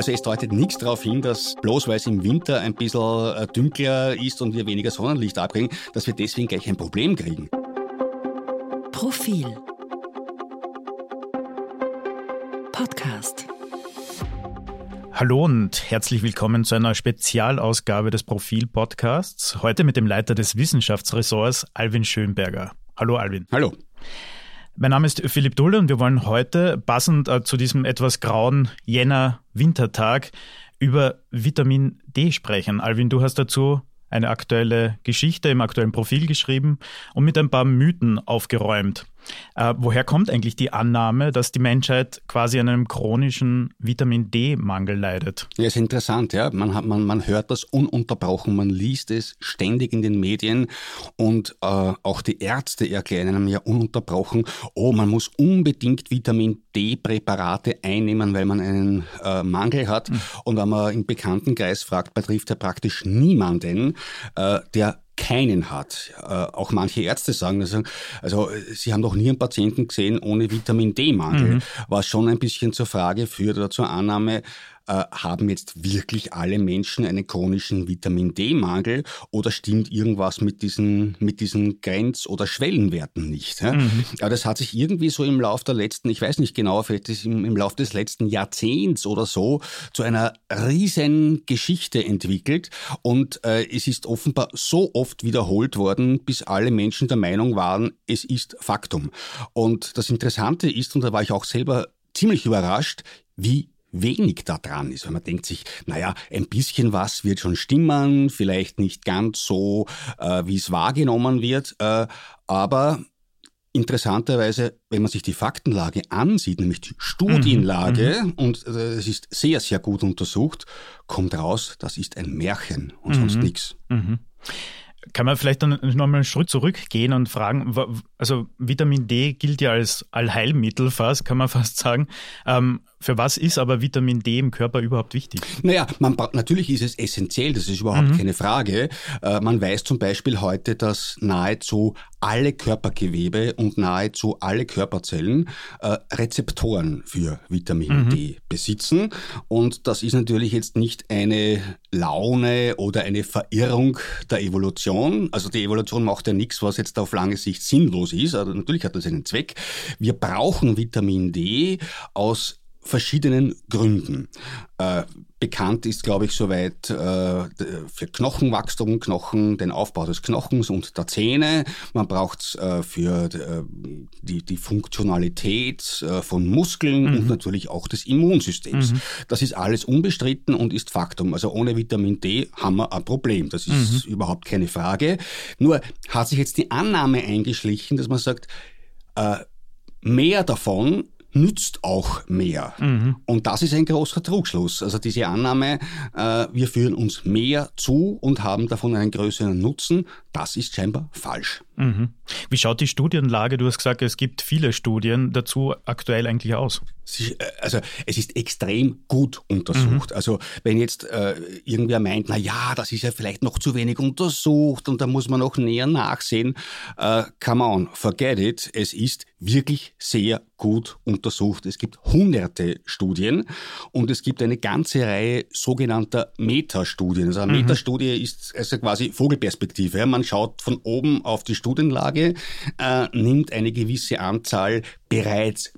Also es deutet nichts darauf hin, dass bloß weil es im Winter ein bisschen äh, dünkler ist und wir weniger Sonnenlicht abkriegen, dass wir deswegen gleich ein Problem kriegen. Profil Podcast Hallo und herzlich willkommen zu einer Spezialausgabe des Profil-Podcasts. Heute mit dem Leiter des Wissenschaftsressorts, Alvin Schönberger. Hallo Alvin. Hallo. Mein Name ist Philipp Dulle und wir wollen heute, passend äh, zu diesem etwas grauen Jänner-Wintertag, über Vitamin D sprechen. Alvin, du hast dazu eine aktuelle Geschichte im aktuellen Profil geschrieben und mit ein paar Mythen aufgeräumt. Äh, woher kommt eigentlich die Annahme, dass die Menschheit quasi an einem chronischen Vitamin D-Mangel leidet? Ja, ist interessant, ja. Man, hat, man, man hört das ununterbrochen, man liest es ständig in den Medien und äh, auch die Ärzte erklären einem ja ununterbrochen, oh, man muss unbedingt Vitamin D-Präparate einnehmen, weil man einen äh, Mangel hat. Mhm. Und wenn man im Bekanntenkreis fragt, betrifft er praktisch niemanden, äh, der keinen hat. Äh, auch manche Ärzte sagen, also, also sie haben noch nie einen Patienten gesehen ohne Vitamin D-Mangel, mhm. was schon ein bisschen zur Frage führt oder zur Annahme, äh, haben jetzt wirklich alle Menschen einen chronischen Vitamin D-Mangel oder stimmt irgendwas mit diesen, mit diesen Grenz- oder Schwellenwerten nicht? Ja? Mhm. Aber das hat sich irgendwie so im Laufe der letzten, ich weiß nicht genau, vielleicht ist im, im Laufe des letzten Jahrzehnts oder so, zu einer riesen Geschichte entwickelt und äh, es ist offenbar so oft wiederholt worden, bis alle Menschen der Meinung waren, es ist Faktum. Und das Interessante ist, und da war ich auch selber ziemlich überrascht, wie wenig da dran ist. Weil man denkt sich, naja, ein bisschen was wird schon stimmen, vielleicht nicht ganz so, äh, wie es wahrgenommen wird, äh, aber interessanterweise, wenn man sich die Faktenlage ansieht, nämlich die Studienlage, mhm. und äh, es ist sehr, sehr gut untersucht, kommt raus, das ist ein Märchen und mhm. sonst nichts. Mhm. Kann man vielleicht dann nochmal einen Schritt zurückgehen und fragen, also Vitamin D gilt ja als Allheilmittel fast, kann man fast sagen. Ähm, für was ist aber Vitamin D im Körper überhaupt wichtig? Naja, man, natürlich ist es essentiell, das ist überhaupt mhm. keine Frage. Äh, man weiß zum Beispiel heute, dass nahezu alle Körpergewebe und nahezu alle Körperzellen äh, Rezeptoren für Vitamin mhm. D besitzen. Und das ist natürlich jetzt nicht eine Laune oder eine Verirrung der Evolution. Also die Evolution macht ja nichts, was jetzt auf lange Sicht sinnlos ist. Also natürlich hat das einen Zweck. Wir brauchen Vitamin D aus verschiedenen Gründen. Äh, bekannt ist, glaube ich, soweit äh, für Knochenwachstum, Knochen, den Aufbau des Knochens und der Zähne. Man braucht es äh, für die, die Funktionalität von Muskeln mhm. und natürlich auch des Immunsystems. Mhm. Das ist alles unbestritten und ist Faktum. Also ohne Vitamin D haben wir ein Problem. Das ist mhm. überhaupt keine Frage. Nur hat sich jetzt die Annahme eingeschlichen, dass man sagt, mehr davon nützt auch mehr. Mhm. Und das ist ein großer Trugschluss. Also diese Annahme, äh, wir führen uns mehr zu und haben davon einen größeren Nutzen, das ist scheinbar falsch. Mhm. Wie schaut die Studienlage, du hast gesagt, es gibt viele Studien dazu aktuell eigentlich aus? Äh, also es ist extrem gut untersucht. Mhm. Also wenn jetzt äh, irgendwer meint, na ja, das ist ja vielleicht noch zu wenig untersucht und da muss man noch näher nachsehen, äh, come on, forget it. Es ist wirklich sehr gut untersucht. Es gibt hunderte Studien und es gibt eine ganze Reihe sogenannter Metastudien. Also eine mhm. Metastudie ist also quasi Vogelperspektive. Man schaut von oben auf die Studienlage, äh, nimmt eine gewisse Anzahl bereits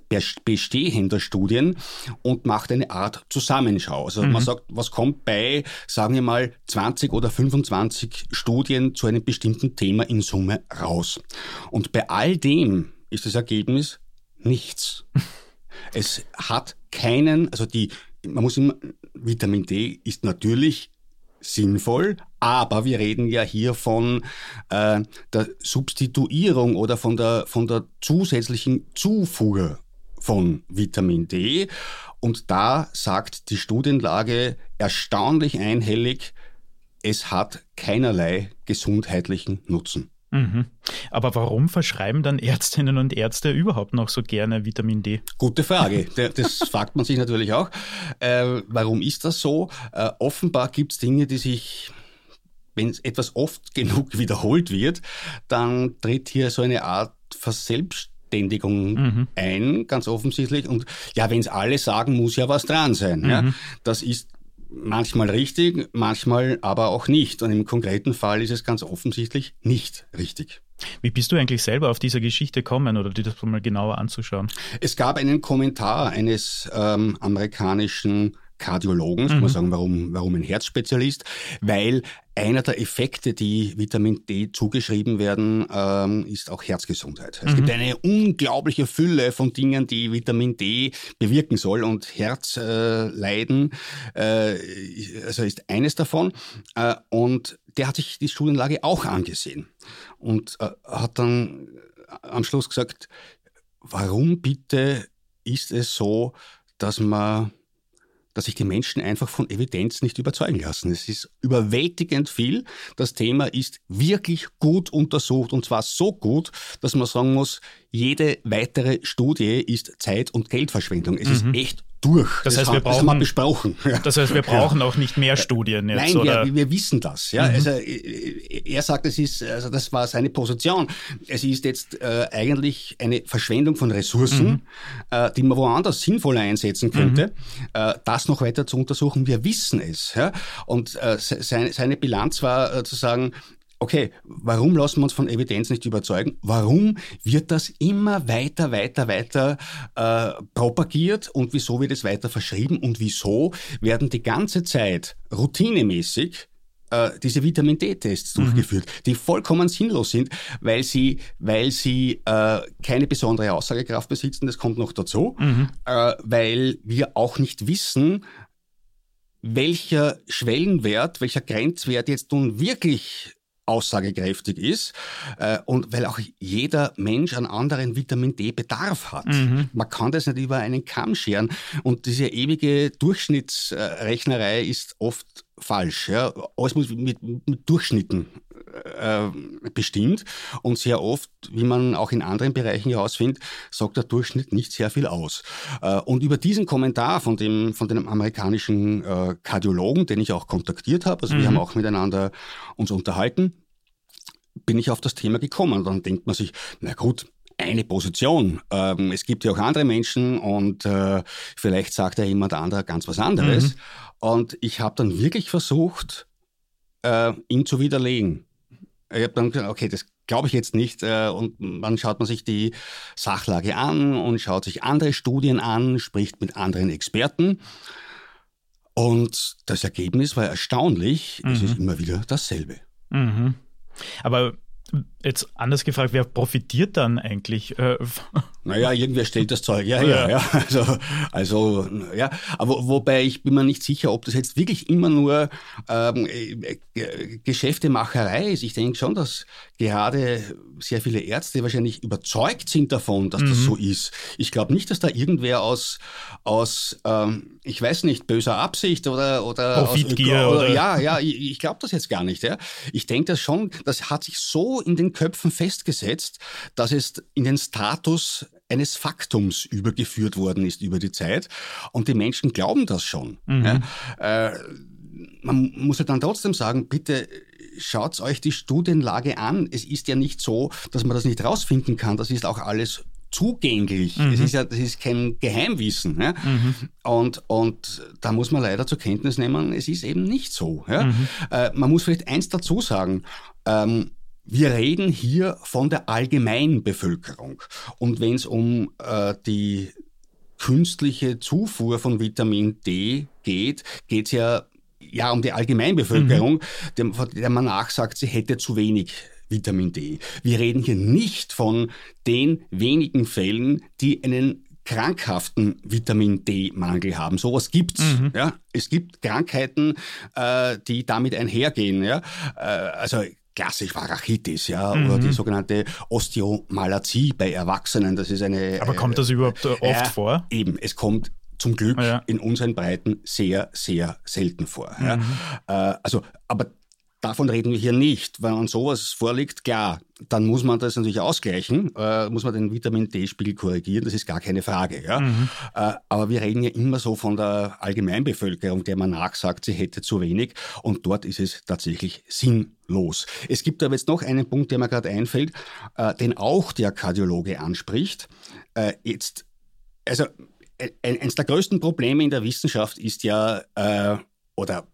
bestehender Studien und macht eine Art Zusammenschau. Also mhm. man sagt, was kommt bei, sagen wir mal, 20 oder 25 Studien zu einem bestimmten Thema in Summe raus. Und bei all dem ist das Ergebnis nichts. es hat keinen, also die, man muss immer, Vitamin D ist natürlich sinnvoll, aber wir reden ja hier von äh, der Substituierung oder von der, von der zusätzlichen Zufuhr von Vitamin D. Und da sagt die Studienlage erstaunlich einhellig, es hat keinerlei gesundheitlichen Nutzen. Mhm. Aber warum verschreiben dann Ärztinnen und Ärzte überhaupt noch so gerne Vitamin D? Gute Frage. Das fragt man sich natürlich auch. Äh, warum ist das so? Äh, offenbar gibt es Dinge, die sich wenn es etwas oft genug wiederholt wird, dann tritt hier so eine Art Verselbst Verständigung mhm. ein, ganz offensichtlich. Und ja, wenn es alle sagen, muss ja was dran sein. Mhm. Ja. Das ist manchmal richtig, manchmal aber auch nicht. Und im konkreten Fall ist es ganz offensichtlich nicht richtig. Wie bist du eigentlich selber auf diese Geschichte gekommen oder dir das mal genauer anzuschauen? Es gab einen Kommentar eines ähm, amerikanischen Kardiologen, mhm. muss sagen, warum, warum ein Herzspezialist, weil einer der Effekte, die Vitamin D zugeschrieben werden, ähm, ist auch Herzgesundheit. Es mhm. gibt eine unglaubliche Fülle von Dingen, die Vitamin D bewirken soll und Herzleiden äh, äh, also ist eines davon. Äh, und der hat sich die Studienlage auch angesehen und äh, hat dann am Schluss gesagt, warum bitte ist es so, dass man dass sich die Menschen einfach von Evidenz nicht überzeugen lassen. Es ist überwältigend viel. Das Thema ist wirklich gut untersucht und zwar so gut, dass man sagen muss, jede weitere Studie ist Zeit- und Geldverschwendung. Es mhm. ist echt durch. Das, heißt, wir brauchen, das haben wir besprochen. Das heißt, wir brauchen ja. auch nicht mehr Studien jetzt. Nein, oder? Wir, wir wissen das. Ja, mhm. also er sagt, es ist, also das war seine Position. Es ist jetzt äh, eigentlich eine Verschwendung von Ressourcen, mhm. äh, die man woanders sinnvoller einsetzen könnte, mhm. äh, das noch weiter zu untersuchen. Wir wissen es. Ja? Und äh, seine, seine Bilanz war äh, zu sagen, okay, warum lassen wir uns von Evidenz nicht überzeugen? Warum wird das immer weiter, weiter, weiter äh, propagiert und wieso wird es weiter verschrieben und wieso werden die ganze Zeit routinemäßig äh, diese Vitamin D-Tests mhm. durchgeführt, die vollkommen sinnlos sind, weil sie, weil sie äh, keine besondere Aussagekraft besitzen, das kommt noch dazu, mhm. äh, weil wir auch nicht wissen, welcher Schwellenwert, welcher Grenzwert jetzt nun wirklich aussagekräftig ist äh, und weil auch jeder Mensch einen anderen Vitamin D-Bedarf hat. Mhm. Man kann das nicht über einen Kamm scheren und diese ewige Durchschnittsrechnerei ist oft falsch. Ja. Alles muss mit, mit Durchschnitten äh, bestimmt und sehr oft, wie man auch in anderen Bereichen herausfindet, sagt der Durchschnitt nicht sehr viel aus. Äh, und über diesen Kommentar von dem, von dem amerikanischen äh, Kardiologen, den ich auch kontaktiert habe, also mhm. wir haben auch miteinander uns unterhalten, bin ich auf das Thema gekommen. Und dann denkt man sich, na gut, eine Position. Ähm, es gibt ja auch andere Menschen und äh, vielleicht sagt ja jemand anderer ganz was anderes. Mhm. Und ich habe dann wirklich versucht, äh, ihn zu widerlegen. Ich habe dann gesagt, okay, das glaube ich jetzt nicht. Äh, und dann schaut man sich die Sachlage an und schaut sich andere Studien an, spricht mit anderen Experten. Und das Ergebnis war erstaunlich. Mhm. Es ist immer wieder dasselbe. Mhm. Aber Jetzt anders gefragt, wer profitiert dann eigentlich? Äh, naja, irgendwer stellt das Zeug ja. Ja. ja. Also, also, ja. Aber wobei ich bin mir nicht sicher, ob das jetzt wirklich immer nur ähm, äh, Geschäftemacherei ist. Ich denke schon, dass gerade sehr viele Ärzte wahrscheinlich überzeugt sind davon, dass mhm. das so ist. Ich glaube nicht, dass da irgendwer aus, aus ähm, ich weiß nicht, böser Absicht oder oder Profitgier oder, oder, ja, ja, ich, ich glaube das jetzt gar nicht. Ja. Ich denke das schon, das hat sich so in den Köpfen festgesetzt, dass es in den Status eines Faktums übergeführt worden ist über die Zeit. Und die Menschen glauben das schon. Mhm. Ja? Äh, man muss ja dann trotzdem sagen, bitte schaut euch die Studienlage an. Es ist ja nicht so, dass man das nicht rausfinden kann. Das ist auch alles zugänglich. Mhm. Es ist ja, das ist kein Geheimwissen. Ja? Mhm. Und, und da muss man leider zur Kenntnis nehmen, es ist eben nicht so. Ja? Mhm. Äh, man muss vielleicht eins dazu sagen. Ähm, wir reden hier von der Allgemeinbevölkerung. Und wenn es um äh, die künstliche Zufuhr von Vitamin D geht, geht es ja, ja um die Allgemeinbevölkerung, mhm. der, der man nachsagt, sie hätte zu wenig Vitamin D. Wir reden hier nicht von den wenigen Fällen, die einen krankhaften Vitamin D-Mangel haben. Sowas gibt's. Mhm. Ja, es gibt Krankheiten, äh, die damit einhergehen. Ja, äh, also klassisch Varachitis, ja, mhm. oder die sogenannte Osteomalazie bei Erwachsenen. Das ist eine. Aber kommt das überhaupt äh, oft äh, vor? Eben, es kommt zum Glück ja. in unseren Breiten sehr, sehr selten vor. Mhm. Ja. Äh, also, aber Davon reden wir hier nicht. Wenn man sowas vorliegt, klar, dann muss man das natürlich ausgleichen, äh, muss man den Vitamin D-Spiegel korrigieren, das ist gar keine Frage. Ja? Mhm. Äh, aber wir reden ja immer so von der Allgemeinbevölkerung, der man nachsagt, sie hätte zu wenig und dort ist es tatsächlich sinnlos. Es gibt aber jetzt noch einen Punkt, der mir gerade einfällt, äh, den auch der Kardiologe anspricht. Äh, jetzt, also eines der größten Probleme in der Wissenschaft ist ja, äh, oder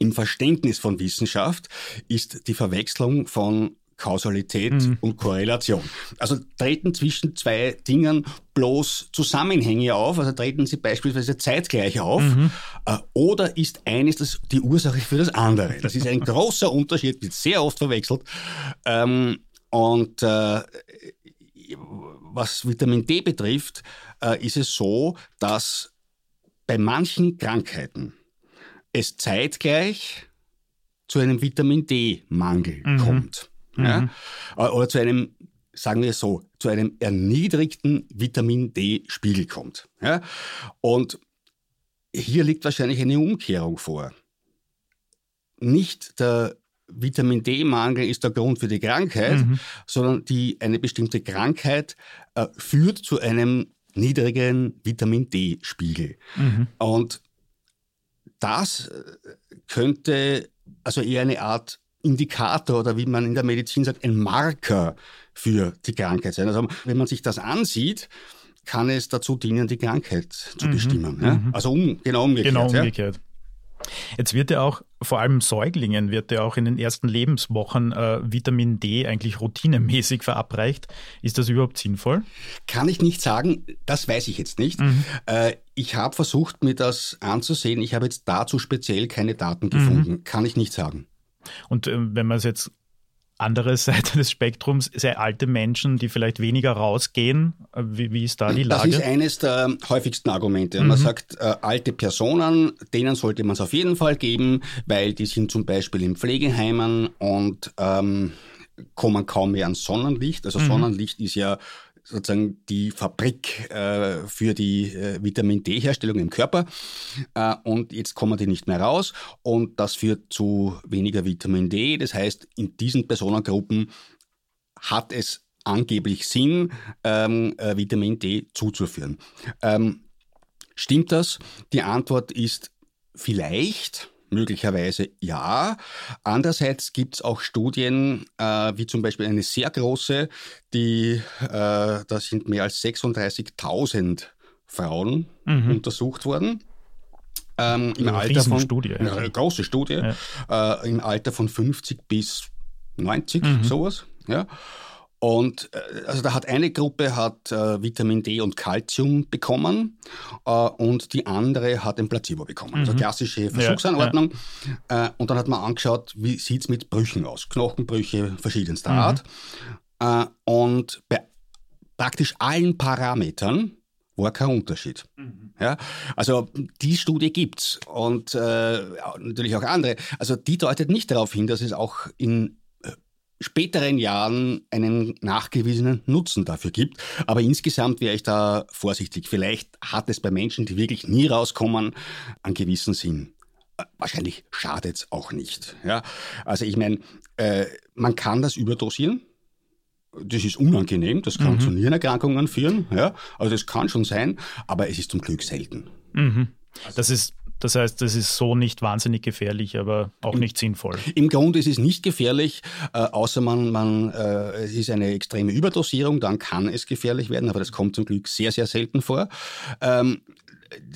im Verständnis von Wissenschaft ist die Verwechslung von Kausalität mhm. und Korrelation. Also treten zwischen zwei Dingen bloß Zusammenhänge auf, also treten sie beispielsweise zeitgleich auf, mhm. äh, oder ist eines das die Ursache für das andere? Das ist ein großer Unterschied, wird sehr oft verwechselt. Ähm, und äh, was Vitamin D betrifft, äh, ist es so, dass bei manchen Krankheiten es zeitgleich zu einem Vitamin D-Mangel mhm. kommt. Ja? Mhm. Äh, oder zu einem, sagen wir so, zu einem erniedrigten Vitamin D-Spiegel kommt. Ja? Und hier liegt wahrscheinlich eine Umkehrung vor. Nicht der Vitamin D-Mangel ist der Grund für die Krankheit, mhm. sondern die, eine bestimmte Krankheit äh, führt zu einem niedrigeren Vitamin D-Spiegel. Mhm. Und das äh, könnte also eher eine Art Indikator oder wie man in der Medizin sagt, ein Marker für die Krankheit sein. Also wenn man sich das ansieht, kann es dazu dienen, die Krankheit zu mhm. bestimmen. Ja? Mhm. Also um, genau umgekehrt. Genau umgekehrt. Ja? Jetzt wird ja auch, vor allem Säuglingen, wird ja auch in den ersten Lebenswochen äh, Vitamin D eigentlich routinemäßig verabreicht. Ist das überhaupt sinnvoll? Kann ich nicht sagen, das weiß ich jetzt nicht. Mhm. Äh, ich habe versucht, mir das anzusehen. Ich habe jetzt dazu speziell keine Daten gefunden. Mhm. Kann ich nicht sagen. Und äh, wenn man es jetzt andere Seite des Spektrums, sehr alte Menschen, die vielleicht weniger rausgehen. Wie, wie ist da die Lage? Das ist eines der häufigsten Argumente. Mhm. Man sagt, äh, alte Personen, denen sollte man es auf jeden Fall geben, weil die sind zum Beispiel in Pflegeheimen und ähm, kommen kaum mehr ans Sonnenlicht. Also mhm. Sonnenlicht ist ja sozusagen die Fabrik äh, für die äh, Vitamin D-Herstellung im Körper. Äh, und jetzt kommen die nicht mehr raus und das führt zu weniger Vitamin D. Das heißt, in diesen Personengruppen hat es angeblich Sinn, ähm, äh, Vitamin D zuzuführen. Ähm, stimmt das? Die Antwort ist vielleicht. Möglicherweise ja. Andererseits gibt es auch Studien, äh, wie zum Beispiel eine sehr große, die, äh, da sind mehr als 36.000 Frauen mhm. untersucht worden. Ähm, im eine Alter von Studie, ja. eine große Studie ja. äh, im Alter von 50 bis 90 mhm. sowas ja und äh, also da hat eine Gruppe hat äh, Vitamin D und Calcium bekommen äh, und die andere hat ein Placebo bekommen. Also mhm. Also klassische Versuchsanordnung. Ja, ja. Äh, und dann hat man angeschaut, wie sieht es mit Brüchen aus? Knochenbrüche verschiedenster mhm. Art. Äh, und bei praktisch allen Parametern war kein Unterschied. Mhm. Ja, also die Studie gibt's und äh, natürlich auch andere. Also die deutet nicht darauf hin, dass es auch in späteren Jahren einen nachgewiesenen Nutzen dafür gibt. Aber insgesamt wäre ich da vorsichtig. Vielleicht hat es bei Menschen, die wirklich nie rauskommen, einen gewissen Sinn. Wahrscheinlich schadet es auch nicht. Ja? Also ich meine, äh, man kann das überdosieren. Das ist unangenehm, das kann mhm. zu Nierenerkrankungen führen. Ja? Also das kann schon sein, aber es ist zum Glück selten. Mhm. Das ist das heißt, es ist so nicht wahnsinnig gefährlich, aber auch Im, nicht sinnvoll. Im Grunde ist es nicht gefährlich, äh, außer man, man äh, es ist eine extreme Überdosierung, dann kann es gefährlich werden, aber das kommt zum Glück sehr, sehr selten vor. Ähm,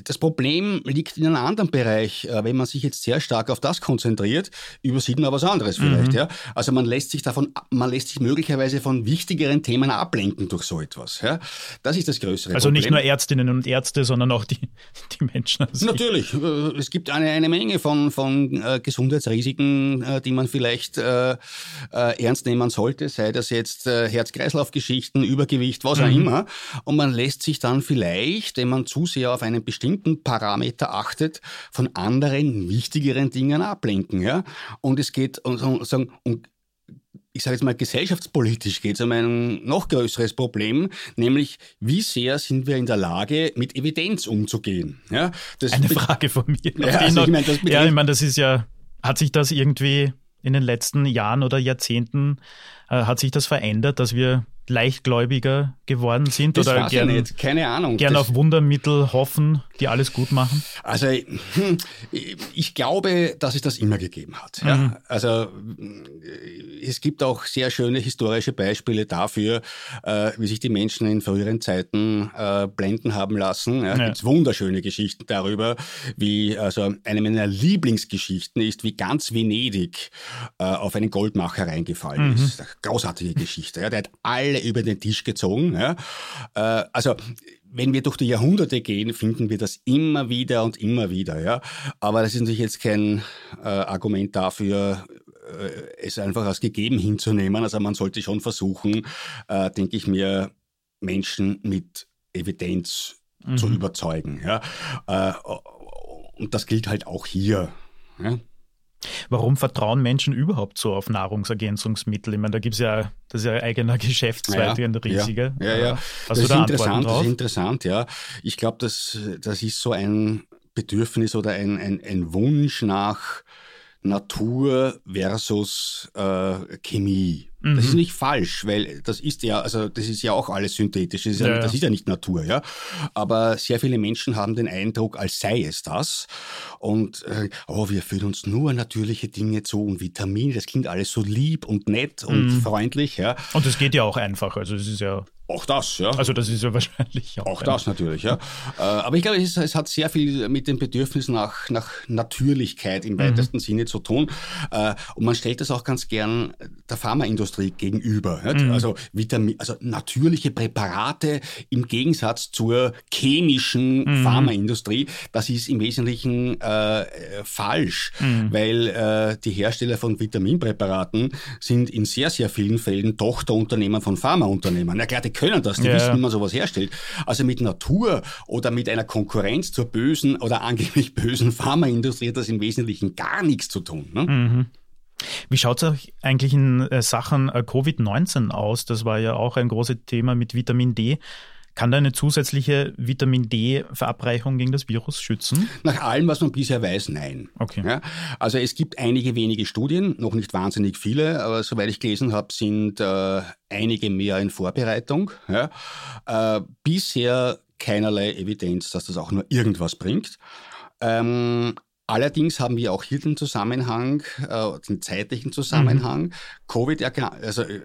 das Problem liegt in einem anderen Bereich. Äh, wenn man sich jetzt sehr stark auf das konzentriert, übersieht man was anderes vielleicht. Mhm. Ja? Also man lässt sich davon, man lässt sich möglicherweise von wichtigeren Themen ablenken durch so etwas. Ja? Das ist das größere also Problem. Also nicht nur Ärztinnen und Ärzte, sondern auch die, die Menschen. Natürlich. Äh, es gibt eine, eine Menge von, von äh, Gesundheitsrisiken, die man vielleicht äh, ernst nehmen sollte, sei das jetzt Herz-Kreislauf-Geschichten, Übergewicht, was auch mhm. immer. Und man lässt sich dann vielleicht, wenn man zu sehr auf einen einen bestimmten Parameter achtet, von anderen wichtigeren Dingen ablenken. Ja? Und es geht um, sagen, um ich sage jetzt mal, gesellschaftspolitisch geht es um ein noch größeres Problem, nämlich wie sehr sind wir in der Lage, mit Evidenz umzugehen. Ja, Eine Frage von mir. Ja, also ich meine, das, ja, ich meine, das ist ja, hat sich das irgendwie in den letzten Jahren oder Jahrzehnten äh, hat sich das verändert, dass wir leichtgläubiger geworden sind das oder gern, nicht. keine Ahnung. gern auf Wundermittel hoffen, die alles gut machen? Also hm, ich glaube, dass es das immer gegeben hat. Ja? Mhm. Also es gibt auch sehr schöne historische Beispiele dafür, äh, wie sich die Menschen in früheren Zeiten äh, blenden haben lassen. Ja? ja. Gibt wunderschöne Geschichten darüber, wie also eine meiner Lieblingsgeschichten ist, wie ganz Venedig äh, auf einen Goldmacher reingefallen mhm. ist. Großartige Geschichte. Ja? Der hat alle über den Tisch gezogen. Ja? Äh, also wenn wir durch die Jahrhunderte gehen, finden wir das immer wieder und immer wieder. Ja? Aber das ist natürlich jetzt kein äh, Argument dafür, äh, es einfach als gegeben hinzunehmen. Also man sollte schon versuchen, äh, denke ich mir, Menschen mit Evidenz mhm. zu überzeugen. Ja? Äh, und das gilt halt auch hier. Ja? Warum vertrauen Menschen überhaupt so auf Nahrungsergänzungsmittel? Ich meine, da gibt es ja, das ist ja ein eigener Geschäftszweig, ja, ein riesiger. Ja, ja. ja. Hast das, ist da interessant, das ist interessant, ja. Ich glaube, das, das ist so ein Bedürfnis oder ein, ein, ein Wunsch nach Natur versus äh, Chemie. Mhm. Das ist nicht falsch, weil das ist ja, also das ist ja auch alles synthetisch. Das ist ja, ja, das ist ja nicht Natur, ja. Aber sehr viele Menschen haben den Eindruck, als sei es das. Und äh, oh, wir fühlen uns nur natürliche Dinge zu und Vitamine. Das klingt alles so lieb und nett und mhm. freundlich, ja. Und das geht ja auch einfach. Also es ist ja auch das, ja. Also das ist ja wahrscheinlich auch. Auch das natürlich, ja. Äh, aber ich glaube, es, es, hat sehr viel mit dem Bedürfnis nach, nach Natürlichkeit im mhm. weitesten Sinne zu tun. Äh, und man stellt das auch ganz gern der Pharmaindustrie gegenüber. Mhm. Also, Vitamin, also natürliche Präparate im Gegensatz zur chemischen mhm. Pharmaindustrie. Das ist im Wesentlichen äh, falsch, mhm. weil äh, die Hersteller von Vitaminpräparaten sind in sehr, sehr vielen Fällen Tochterunternehmen von Pharmaunternehmen. Ja klar, die können das, die ja. wissen, wie man sowas herstellt. Also mit Natur oder mit einer Konkurrenz zur bösen oder angeblich bösen Pharmaindustrie hat das im Wesentlichen gar nichts zu tun. Ne? Mhm. Wie schaut es eigentlich in äh, Sachen äh, Covid-19 aus? Das war ja auch ein großes Thema mit Vitamin D. Kann da eine zusätzliche Vitamin D-Verabreichung gegen das Virus schützen? Nach allem, was man bisher weiß, nein. Okay. Ja, also es gibt einige wenige Studien, noch nicht wahnsinnig viele, aber soweit ich gelesen habe, sind äh, einige mehr in Vorbereitung. Ja. Äh, bisher keinerlei Evidenz, dass das auch nur irgendwas bringt. Ähm, Allerdings haben wir auch hier den Zusammenhang, äh, den zeitlichen Zusammenhang. Mhm. Covid also, äh,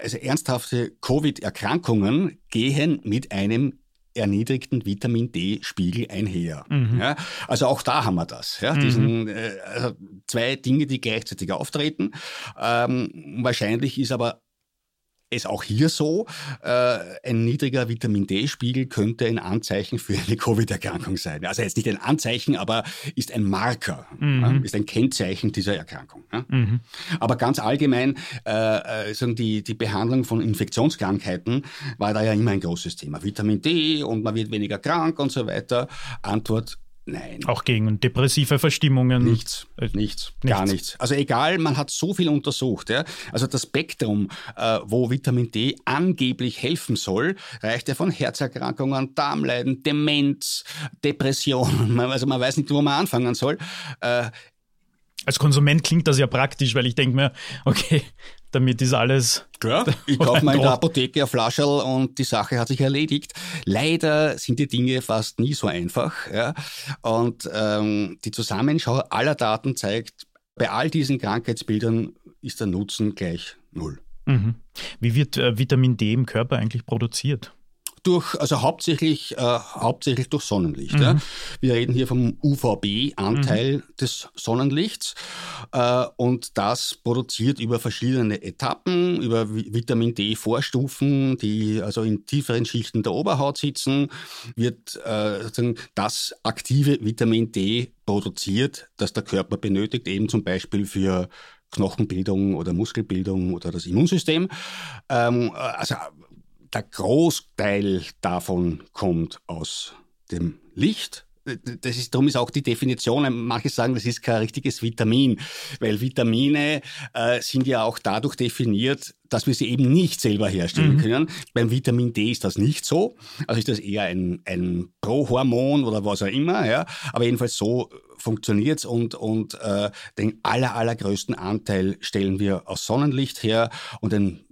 also ernsthafte Covid-Erkrankungen gehen mit einem erniedrigten Vitamin D-Spiegel einher. Mhm. Ja, also auch da haben wir das. Ja, mhm. diesen, äh, also zwei Dinge, die gleichzeitig auftreten. Ähm, wahrscheinlich ist aber ist auch hier so, äh, ein niedriger Vitamin D-Spiegel könnte ein Anzeichen für eine Covid-Erkrankung sein. Also jetzt nicht ein Anzeichen, aber ist ein Marker, mhm. ja, ist ein Kennzeichen dieser Erkrankung. Ja. Mhm. Aber ganz allgemein, äh, äh, die, die Behandlung von Infektionskrankheiten war da ja immer ein großes Thema. Vitamin D und man wird weniger krank und so weiter. Antwort Nein. Auch gegen depressive Verstimmungen? Nichts, äh, nichts, gar nichts. Also egal, man hat so viel untersucht. Ja? Also das Spektrum, äh, wo Vitamin D angeblich helfen soll, reicht ja von Herzerkrankungen, Darmleiden, Demenz, Depressionen. Also man weiß nicht, wo man anfangen soll. Äh, als Konsument klingt das ja praktisch, weil ich denke mir, okay, damit ist alles. Klar, ich kaufe mal in der Apotheke ein Flascherl und die Sache hat sich erledigt. Leider sind die Dinge fast nie so einfach. Ja. Und ähm, die Zusammenschau aller Daten zeigt, bei all diesen Krankheitsbildern ist der Nutzen gleich null. Mhm. Wie wird äh, Vitamin D im Körper eigentlich produziert? Durch, also hauptsächlich, äh, hauptsächlich durch Sonnenlicht. Mhm. Ja. Wir reden hier vom UVB-Anteil mhm. des Sonnenlichts äh, und das produziert über verschiedene Etappen, über Vitamin D-Vorstufen, die also in tieferen Schichten der Oberhaut sitzen, wird äh, das aktive Vitamin D produziert, das der Körper benötigt, eben zum Beispiel für Knochenbildung oder Muskelbildung oder das Immunsystem. Ähm, also der Großteil davon kommt aus dem Licht. Das ist, darum ist auch die Definition, manche sagen, das ist kein richtiges Vitamin, weil Vitamine äh, sind ja auch dadurch definiert, dass wir sie eben nicht selber herstellen mhm. können. Beim Vitamin D ist das nicht so. Also ist das eher ein, ein Prohormon oder was auch immer. Ja. Aber jedenfalls so funktioniert und, und äh, den aller, allergrößten Anteil stellen wir aus Sonnenlicht her und den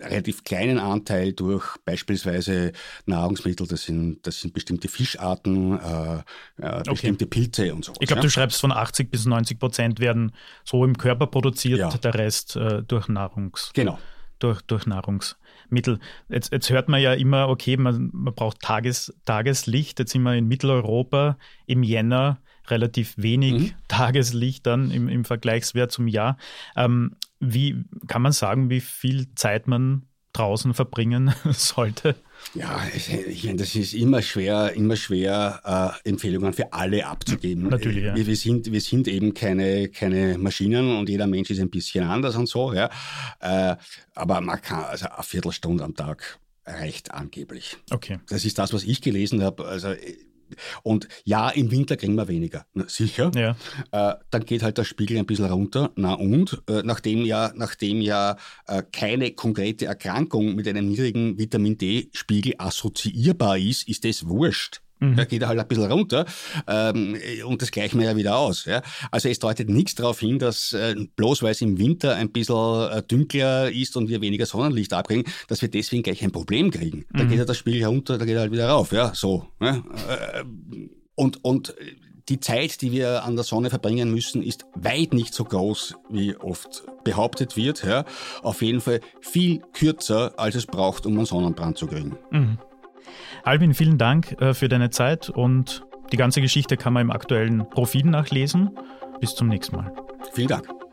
relativ kleinen Anteil durch beispielsweise Nahrungsmittel, das sind, das sind bestimmte Fischarten, äh, äh, bestimmte okay. Pilze und so. Ich glaube, ja? du schreibst von 80 bis 90 Prozent werden so im Körper produziert, ja. der Rest äh, durch Nahrungs. Genau. Durch, durch Nahrungsmittel. Jetzt, jetzt hört man ja immer, okay, man, man braucht Tages, Tageslicht. Jetzt sind wir in Mitteleuropa im Jänner relativ wenig mhm. Tageslicht dann im, im Vergleichswert zum Jahr. Ähm, wie kann man sagen, wie viel Zeit man draußen verbringen sollte? Ja, ich meine, das ist immer schwer, immer schwer, äh, Empfehlungen für alle abzugeben. Natürlich, ja. Wir, wir, sind, wir sind eben keine, keine Maschinen und jeder Mensch ist ein bisschen anders und so, ja. Äh, aber man kann, also eine Viertelstunde am Tag reicht angeblich. Okay. Das ist das, was ich gelesen habe. Also und ja, im Winter kriegen wir weniger. Na, sicher. Ja. Äh, dann geht halt der Spiegel ein bisschen runter. Na und? Äh, nachdem ja, nachdem ja äh, keine konkrete Erkrankung mit einem niedrigen Vitamin D-Spiegel assoziierbar ist, ist das wurscht. Mhm. Da geht er halt ein bisschen runter ähm, und das gleichen wir ja wieder aus. Ja? Also es deutet nichts darauf hin, dass äh, bloß weil es im Winter ein bisschen äh, dünkler ist und wir weniger Sonnenlicht abkriegen, dass wir deswegen gleich ein Problem kriegen. Da mhm. geht ja der Spiegel runter, da geht er halt wieder rauf. Ja, so. Ja? Äh, und, und die Zeit, die wir an der Sonne verbringen müssen, ist weit nicht so groß, wie oft behauptet wird. Ja? Auf jeden Fall viel kürzer, als es braucht, um einen Sonnenbrand zu kriegen. Mhm. Albin, vielen Dank äh, für deine Zeit und die ganze Geschichte kann man im aktuellen Profil nachlesen. Bis zum nächsten Mal. Vielen Dank.